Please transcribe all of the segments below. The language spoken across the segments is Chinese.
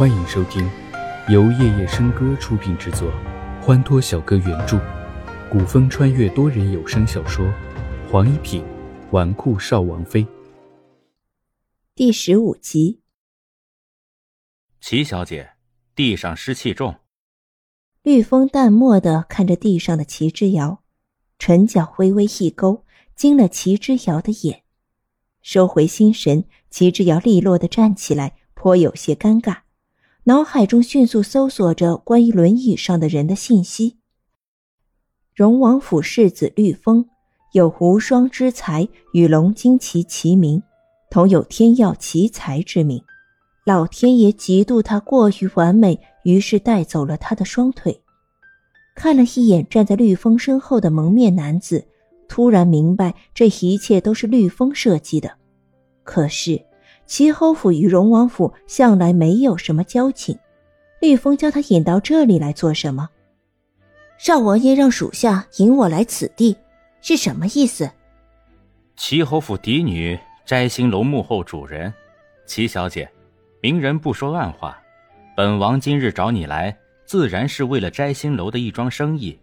欢迎收听由夜夜笙歌出品制作，欢脱小哥原著，古风穿越多人有声小说《黄一品纨绔少王妃》第十五集。齐小姐，地上湿气重。绿风淡漠的看着地上的齐之遥，唇角微微一勾，惊了齐之遥的眼。收回心神，齐之遥利落的站起来，颇有些尴尬，脑海中迅速搜索着关于轮椅上的人的信息。荣王府世子绿风，有无双之才，与龙金旗齐名，同有天耀奇才之名。老天爷嫉妒他过于完美，于是带走了他的双腿。看了一眼站在绿风身后的蒙面男子。突然明白，这一切都是绿风设计的。可是，齐侯府与荣王府向来没有什么交情，绿风将他引到这里来做什么？少王爷让属下引我来此地，是什么意思？齐侯府嫡女摘星楼幕后主人，齐小姐，明人不说暗话，本王今日找你来，自然是为了摘星楼的一桩生意。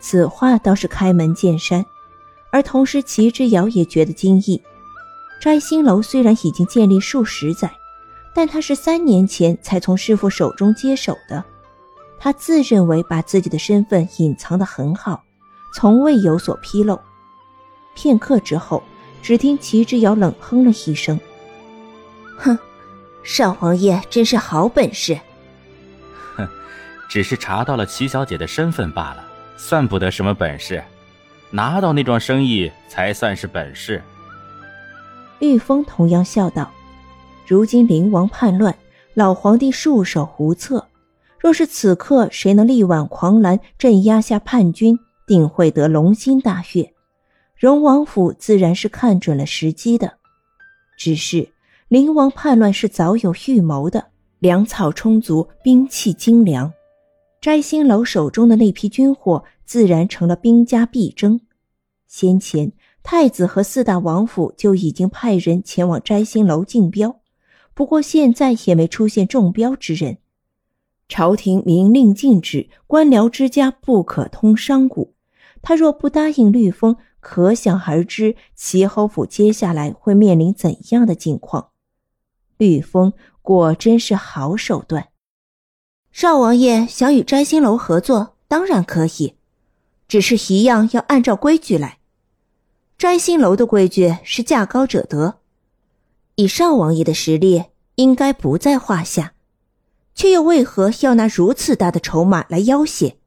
此话倒是开门见山，而同时齐之遥也觉得惊异。摘星楼虽然已经建立数十载，但他是三年前才从师傅手中接手的。他自认为把自己的身份隐藏得很好，从未有所披露。片刻之后，只听齐之遥冷哼了一声：“哼，少王爷真是好本事。哼，只是查到了齐小姐的身份罢了。”算不得什么本事，拿到那桩生意才算是本事。玉峰同样笑道：“如今灵王叛乱，老皇帝束手无策。若是此刻谁能力挽狂澜，镇压下叛军，定会得龙心大悦。荣王府自然是看准了时机的。只是灵王叛乱是早有预谋的，粮草充足，兵器精良。”摘星楼手中的那批军火，自然成了兵家必争。先前太子和四大王府就已经派人前往摘星楼竞标，不过现在也没出现中标之人。朝廷明令禁止官僚之家不可通商贾，他若不答应绿风，可想而知齐侯府接下来会面临怎样的境况。绿风果真是好手段。少王爷想与摘星楼合作，当然可以，只是一样要按照规矩来。摘星楼的规矩是价高者得，以少王爷的实力，应该不在话下，却又为何要拿如此大的筹码来要挟？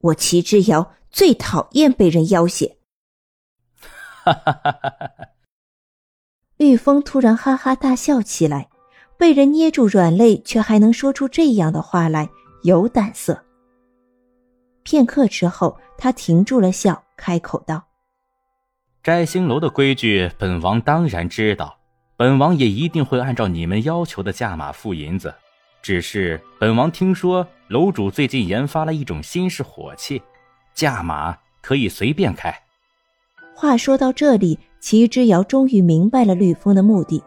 我齐之遥最讨厌被人要挟。哈哈哈哈哈！玉峰突然哈哈大笑起来。被人捏住软肋，却还能说出这样的话来，有胆色。片刻之后，他停住了笑，开口道：“摘星楼的规矩，本王当然知道，本王也一定会按照你们要求的价码付银子。只是本王听说楼主最近研发了一种新式火器，价码可以随便开。”话说到这里，齐之遥终于明白了绿风的目的。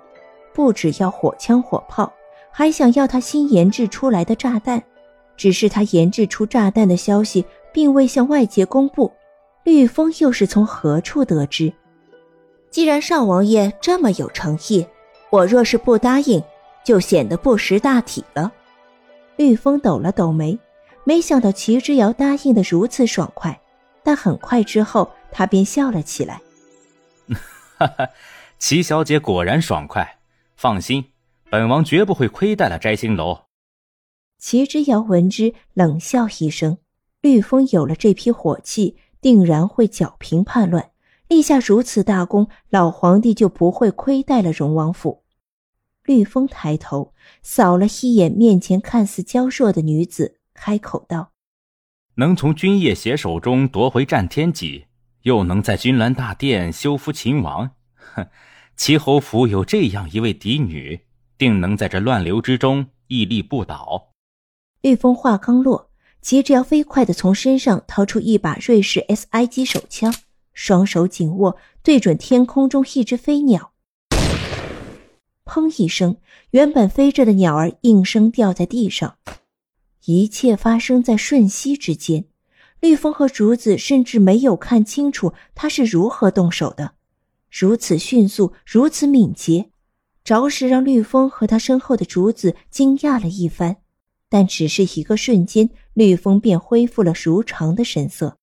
不只要火枪火炮，还想要他新研制出来的炸弹。只是他研制出炸弹的消息并未向外界公布，绿风又是从何处得知？既然少王爷这么有诚意，我若是不答应，就显得不识大体了。绿风抖了抖眉，没想到齐之遥答应的如此爽快，但很快之后他便笑了起来：“哈哈，齐小姐果然爽快。”放心，本王绝不会亏待了摘星楼。齐之遥闻之，冷笑一声：“绿风有了这批火器，定然会剿平叛乱，立下如此大功，老皇帝就不会亏待了荣王府。”绿风抬头扫了一眼面前看似娇弱的女子，开口道：“能从君夜邪手中夺回战天戟，又能在君兰大殿修复秦王，哼！”齐侯府有这样一位嫡女，定能在这乱流之中屹立不倒。绿风话刚落，急着要飞快地从身上掏出一把瑞士 S.I.G 手枪，双手紧握，对准天空中一只飞鸟。砰一声，原本飞着的鸟儿应声掉在地上。一切发生在瞬息之间，绿风和竹子甚至没有看清楚他是如何动手的，如此迅速，如此敏捷，着实让绿风和他身后的竹子惊讶了一番。但只是一个瞬间，绿风便恢复了如常的神色。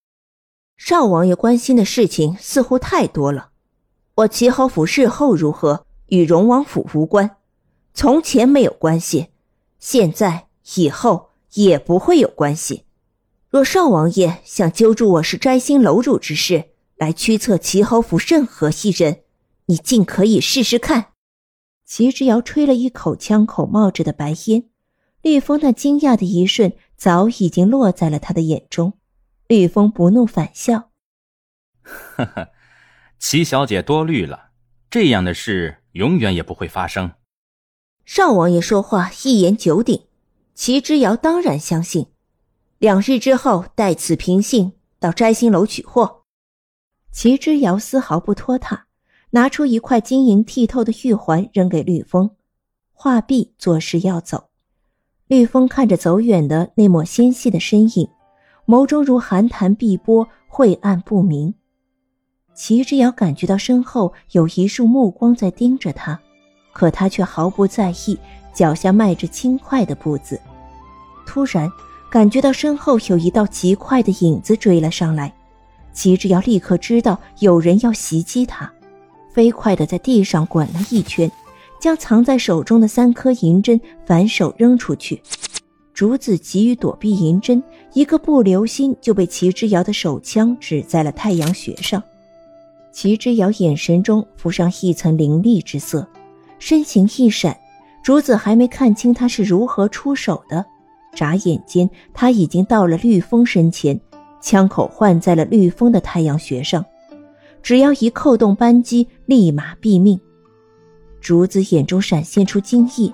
少王爷关心的事情似乎太多了。我齐侯府日后如何，与荣王府无关，从前没有关系，现在以后也不会有关系。若少王爷想揪住我是摘星楼主之事来驱策齐侯府任何一人，你尽可以试试看。齐之遥吹了一口枪口冒着的白烟。绿风那惊讶的一瞬，早已经落在了他的眼中。绿风不怒反笑：“呵呵，齐小姐多虑了，这样的事永远也不会发生。”少王爷说话一言九鼎，齐之遥当然相信。两日之后，待此平信，到摘星楼取货。齐之遥丝毫不拖沓，拿出一块晶莹剔透的玉环扔给绿风，画壁作势要走。绿风看着走远的那抹纤细的身影，眸中如寒潭碧波，晦暗不明。齐之遥感觉到身后有一束目光在盯着他，可他却毫不在意，脚下迈着轻快的步子。突然感觉到身后有一道极快的影子追了上来，齐之遥立刻知道有人要袭击他，飞快地在地上滚了一圈。将藏在手中的三颗银针反手扔出去，竹子急于躲避银针，一个不留心就被齐之遥的手枪指在了太阳穴上。齐之遥眼神中浮上一层凌厉之色，身形一闪，竹子还没看清他是如何出手的，眨眼间他已经到了绿风身前，枪口换在了绿风的太阳穴上，只要一扣动扳机，立马毙命。竹子眼中闪现出惊异，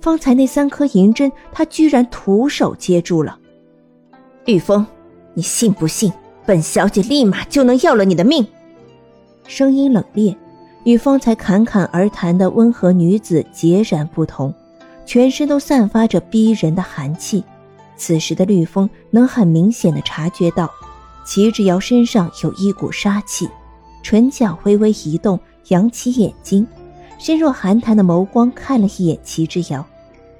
方才那三颗银针，他居然徒手接住了。玉峰，你信不信本小姐立马就能要了你的命？声音冷冽，与方才侃侃而谈的温和女子截然不同，全身都散发着逼人的寒气。此时的绿风能很明显的察觉到，齐之遥身上有一股杀气，唇角微微一动，扬起眼睛。深若寒潭的眸光看了一眼齐之遥，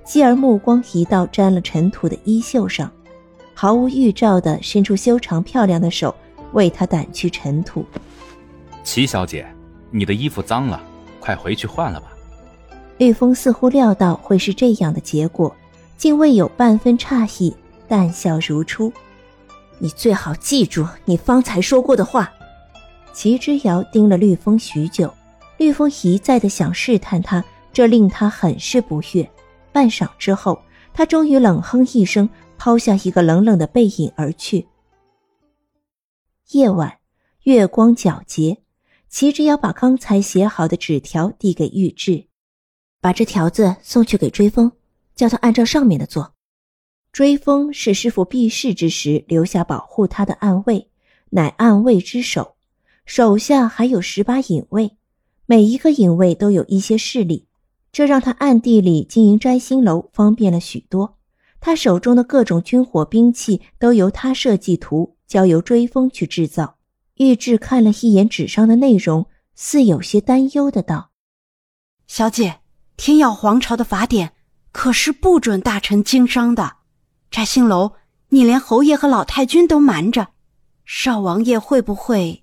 继而目光移到沾了尘土的衣袖上，毫无预兆地伸出修长漂亮的手为他掸去尘土。齐小姐，你的衣服脏了，快回去换了吧。绿风似乎料到会是这样的结果，竟未有半分诧异，淡笑如初。你最好记住你方才说过的话。齐之遥盯了绿风许久。绿风一再的想试探他，这令他很是不悦。半晌之后，他终于冷哼一声，抛下一个冷冷的背影而去。夜晚，月光皎洁，齐之遥把刚才写好的纸条递给玉质，把这条子送去给追风，叫他按照上面的做。追风是师傅避世之时留下保护他的暗卫，乃暗卫之首，手下还有十把隐卫。每一个隐卫都有一些势力，这让他暗地里经营摘星楼方便了许多。他手中的各种军火兵器都由他设计图，交由追风去制造。玉质看了一眼纸上的内容，似有些担忧的道：“小姐，天耀皇朝的法典可是不准大臣经商的。摘星楼，你连侯爷和老太君都瞒着，少王爷会不会？”